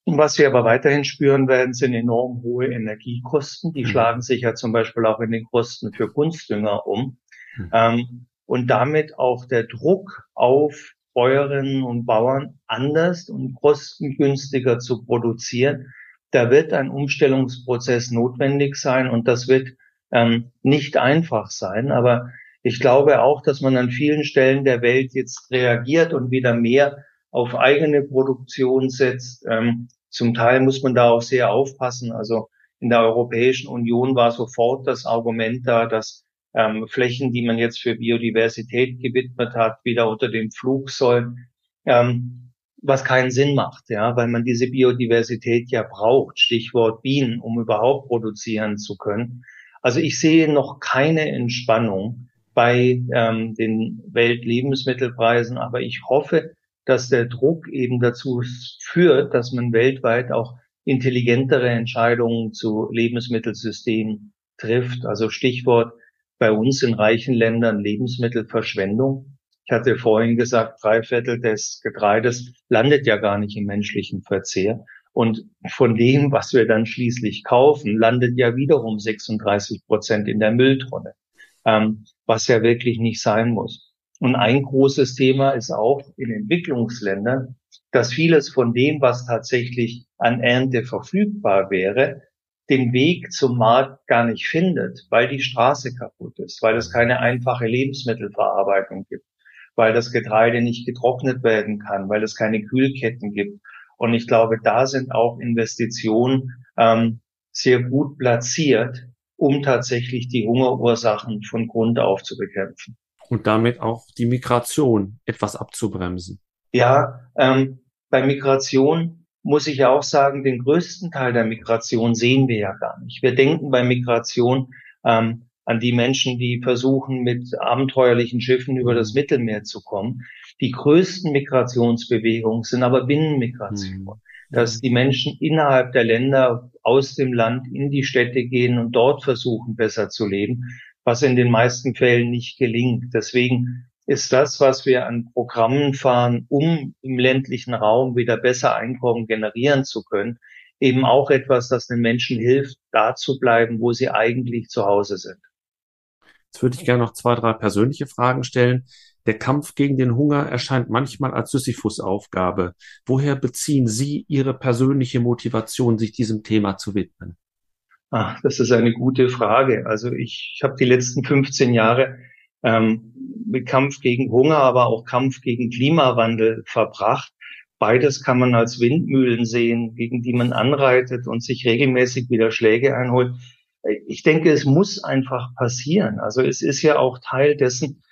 was wir aber weiterhin spüren werden, sind enorm hohe Energiekosten. Die mhm. schlagen sich ja zum Beispiel auch in den Kosten für Kunstdünger um. Mhm. Ähm, und damit auch der Druck auf Bäuerinnen und Bauern anders und kostengünstiger zu produzieren. Da wird ein Umstellungsprozess notwendig sein und das wird ähm, nicht einfach sein. Aber ich glaube auch, dass man an vielen Stellen der Welt jetzt reagiert und wieder mehr auf eigene Produktion setzt. Ähm, zum Teil muss man da auch sehr aufpassen. Also in der Europäischen Union war sofort das Argument da, dass ähm, Flächen, die man jetzt für Biodiversität gewidmet hat, wieder unter dem Flug sollen, ähm, was keinen Sinn macht, ja, weil man diese Biodiversität ja braucht, Stichwort Bienen, um überhaupt produzieren zu können. Also ich sehe noch keine Entspannung bei ähm, den Weltlebensmittelpreisen, aber ich hoffe, dass der Druck eben dazu führt, dass man weltweit auch intelligentere Entscheidungen zu Lebensmittelsystemen trifft. Also Stichwort bei uns in reichen Ländern Lebensmittelverschwendung. Ich hatte vorhin gesagt, drei Viertel des Getreides landet ja gar nicht im menschlichen Verzehr. Und von dem, was wir dann schließlich kaufen, landet ja wiederum 36 Prozent in der Mülltonne, ähm, was ja wirklich nicht sein muss. Und ein großes Thema ist auch in Entwicklungsländern, dass vieles von dem, was tatsächlich an Ernte verfügbar wäre, den Weg zum Markt gar nicht findet, weil die Straße kaputt ist, weil es keine einfache Lebensmittelverarbeitung gibt, weil das Getreide nicht getrocknet werden kann, weil es keine Kühlketten gibt. Und ich glaube, da sind auch Investitionen ähm, sehr gut platziert, um tatsächlich die Hungerursachen von Grund auf zu bekämpfen. Und damit auch die Migration etwas abzubremsen. Ja, ähm, bei Migration muss ich ja auch sagen, den größten Teil der Migration sehen wir ja gar nicht. Wir denken bei Migration ähm, an die Menschen, die versuchen, mit abenteuerlichen Schiffen über das Mittelmeer zu kommen. Die größten Migrationsbewegungen sind aber Binnenmigration. Mhm. Dass die Menschen innerhalb der Länder aus dem Land in die Städte gehen und dort versuchen, besser zu leben, was in den meisten Fällen nicht gelingt. Deswegen ist das, was wir an Programmen fahren, um im ländlichen Raum wieder besser Einkommen generieren zu können, eben auch etwas, das den Menschen hilft, da zu bleiben, wo sie eigentlich zu Hause sind. Jetzt würde ich gerne noch zwei, drei persönliche Fragen stellen. Der Kampf gegen den Hunger erscheint manchmal als Sisyphus-Aufgabe. Woher beziehen Sie Ihre persönliche Motivation, sich diesem Thema zu widmen? Ach, das ist eine gute Frage. Also ich, ich habe die letzten 15 Jahre ähm, mit Kampf gegen Hunger, aber auch Kampf gegen Klimawandel verbracht. Beides kann man als Windmühlen sehen, gegen die man anreitet und sich regelmäßig wieder Schläge einholt. Ich denke, es muss einfach passieren. Also es ist ja auch Teil dessen,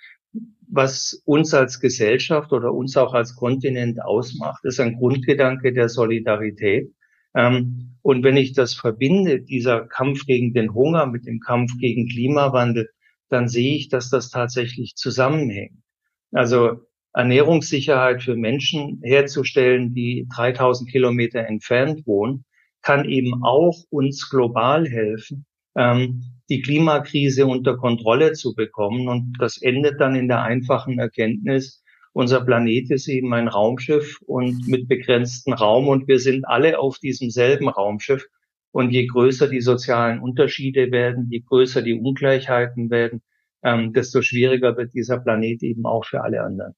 was uns als Gesellschaft oder uns auch als Kontinent ausmacht, ist ein Grundgedanke der Solidarität. Ähm, und wenn ich das verbinde, dieser Kampf gegen den Hunger mit dem Kampf gegen Klimawandel, dann sehe ich, dass das tatsächlich zusammenhängt. Also Ernährungssicherheit für Menschen herzustellen, die 3000 Kilometer entfernt wohnen, kann eben auch uns global helfen, ähm, die Klimakrise unter Kontrolle zu bekommen. Und das endet dann in der einfachen Erkenntnis, unser Planet ist eben ein Raumschiff und mit begrenztem Raum und wir sind alle auf diesem selben Raumschiff. Und je größer die sozialen Unterschiede werden, je größer die Ungleichheiten werden, ähm, desto schwieriger wird dieser Planet eben auch für alle anderen.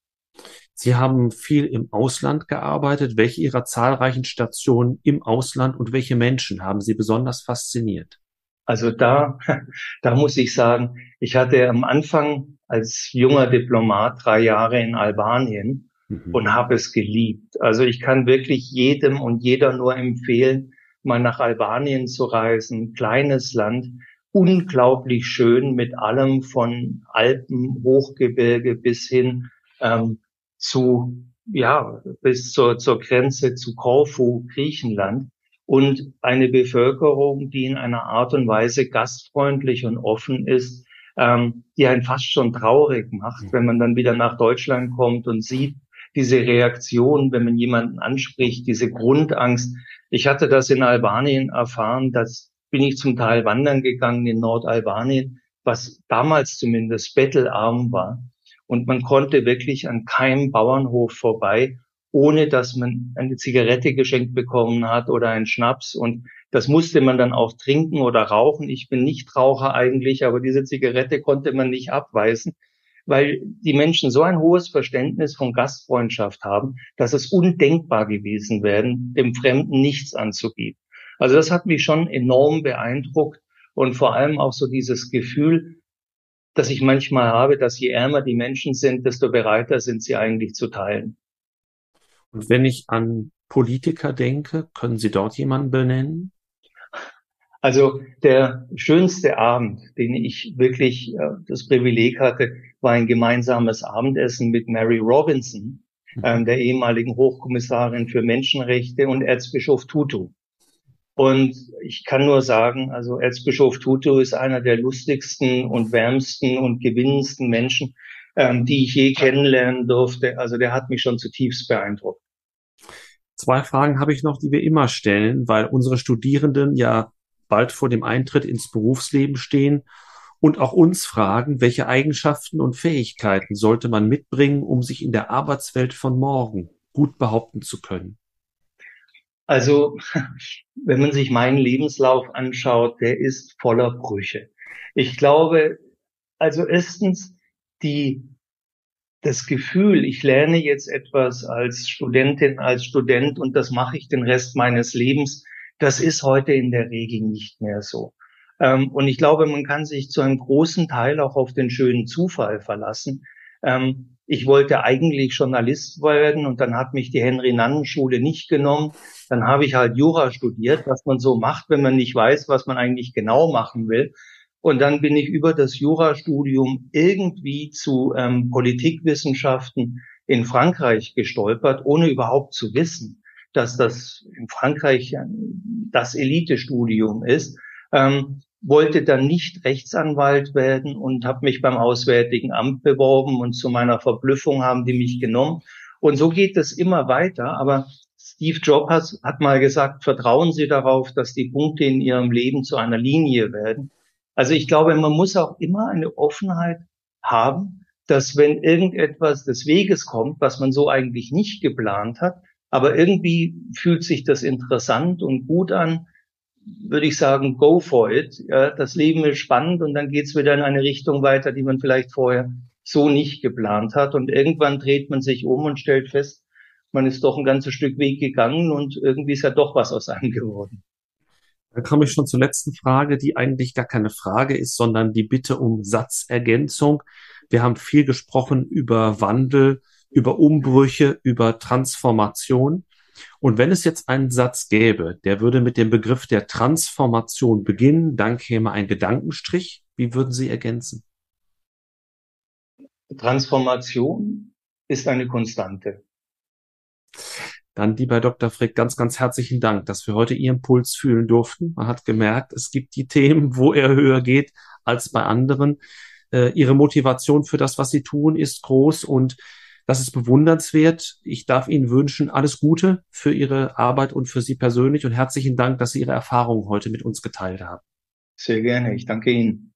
Sie haben viel im Ausland gearbeitet. Welche Ihrer zahlreichen Stationen im Ausland und welche Menschen haben Sie besonders fasziniert? Also da, da muss ich sagen, ich hatte am Anfang als junger Diplomat drei Jahre in Albanien mhm. und habe es geliebt. Also ich kann wirklich jedem und jeder nur empfehlen, mal nach Albanien zu reisen, kleines Land, unglaublich schön mit allem von Alpen, Hochgebirge bis hin ähm, zu, ja, bis zur, zur Grenze zu Korfu, Griechenland und eine Bevölkerung, die in einer Art und Weise gastfreundlich und offen ist, ähm, die einen fast schon traurig macht, wenn man dann wieder nach Deutschland kommt und sieht diese Reaktion, wenn man jemanden anspricht, diese Grundangst, ich hatte das in Albanien erfahren, dass bin ich zum Teil wandern gegangen in Nordalbanien, was damals zumindest bettelarm war. Und man konnte wirklich an keinem Bauernhof vorbei, ohne dass man eine Zigarette geschenkt bekommen hat oder einen Schnaps. Und das musste man dann auch trinken oder rauchen. Ich bin nicht Raucher eigentlich, aber diese Zigarette konnte man nicht abweisen weil die Menschen so ein hohes Verständnis von Gastfreundschaft haben, dass es undenkbar gewesen wäre, dem Fremden nichts anzubieten. Also das hat mich schon enorm beeindruckt und vor allem auch so dieses Gefühl, dass ich manchmal habe, dass je ärmer die Menschen sind, desto bereiter sind sie eigentlich zu teilen. Und wenn ich an Politiker denke, können Sie dort jemanden benennen? Also der schönste Abend, den ich wirklich äh, das Privileg hatte, war ein gemeinsames Abendessen mit Mary Robinson, ähm, der ehemaligen Hochkommissarin für Menschenrechte und Erzbischof Tutu. Und ich kann nur sagen, also Erzbischof Tutu ist einer der lustigsten und wärmsten und gewinnendsten Menschen, ähm, die ich je kennenlernen durfte. Also der hat mich schon zutiefst beeindruckt. Zwei Fragen habe ich noch, die wir immer stellen, weil unsere Studierenden ja bald vor dem Eintritt ins Berufsleben stehen und auch uns fragen, welche Eigenschaften und Fähigkeiten sollte man mitbringen, um sich in der Arbeitswelt von morgen gut behaupten zu können? Also, wenn man sich meinen Lebenslauf anschaut, der ist voller Brüche. Ich glaube, also erstens die, das Gefühl, ich lerne jetzt etwas als Studentin, als Student und das mache ich den Rest meines Lebens, das ist heute in der Regel nicht mehr so. Ähm, und ich glaube, man kann sich zu einem großen Teil auch auf den schönen Zufall verlassen. Ähm, ich wollte eigentlich Journalist werden und dann hat mich die Henry-Nannen-Schule nicht genommen. Dann habe ich halt Jura studiert, was man so macht, wenn man nicht weiß, was man eigentlich genau machen will. Und dann bin ich über das Jurastudium irgendwie zu ähm, Politikwissenschaften in Frankreich gestolpert, ohne überhaupt zu wissen, dass das in Frankreich das Elitestudium ist. Ähm, wollte dann nicht Rechtsanwalt werden und habe mich beim Auswärtigen Amt beworben und zu meiner Verblüffung haben die mich genommen. Und so geht es immer weiter. Aber Steve Jobs hat mal gesagt, vertrauen Sie darauf, dass die Punkte in Ihrem Leben zu einer Linie werden. Also ich glaube, man muss auch immer eine Offenheit haben, dass wenn irgendetwas des Weges kommt, was man so eigentlich nicht geplant hat, aber irgendwie fühlt sich das interessant und gut an, würde ich sagen, go for it. Ja, das Leben ist spannend und dann geht's wieder in eine Richtung weiter, die man vielleicht vorher so nicht geplant hat. Und irgendwann dreht man sich um und stellt fest, man ist doch ein ganzes Stück Weg gegangen und irgendwie ist ja doch was aus einem geworden. Da komme ich schon zur letzten Frage, die eigentlich gar keine Frage ist, sondern die Bitte um Satzergänzung. Wir haben viel gesprochen über Wandel, über Umbrüche, über Transformation. Und wenn es jetzt einen Satz gäbe, der würde mit dem Begriff der Transformation beginnen, dann käme ein Gedankenstrich. Wie würden Sie ergänzen? Transformation ist eine Konstante. Dann, lieber Dr. Frick, ganz, ganz herzlichen Dank, dass wir heute Ihren Puls fühlen durften. Man hat gemerkt, es gibt die Themen, wo er höher geht als bei anderen. Äh, Ihre Motivation für das, was Sie tun, ist groß und das ist bewundernswert. Ich darf Ihnen wünschen alles Gute für Ihre Arbeit und für Sie persönlich und herzlichen Dank, dass Sie Ihre Erfahrungen heute mit uns geteilt haben. Sehr gerne. Ich danke Ihnen.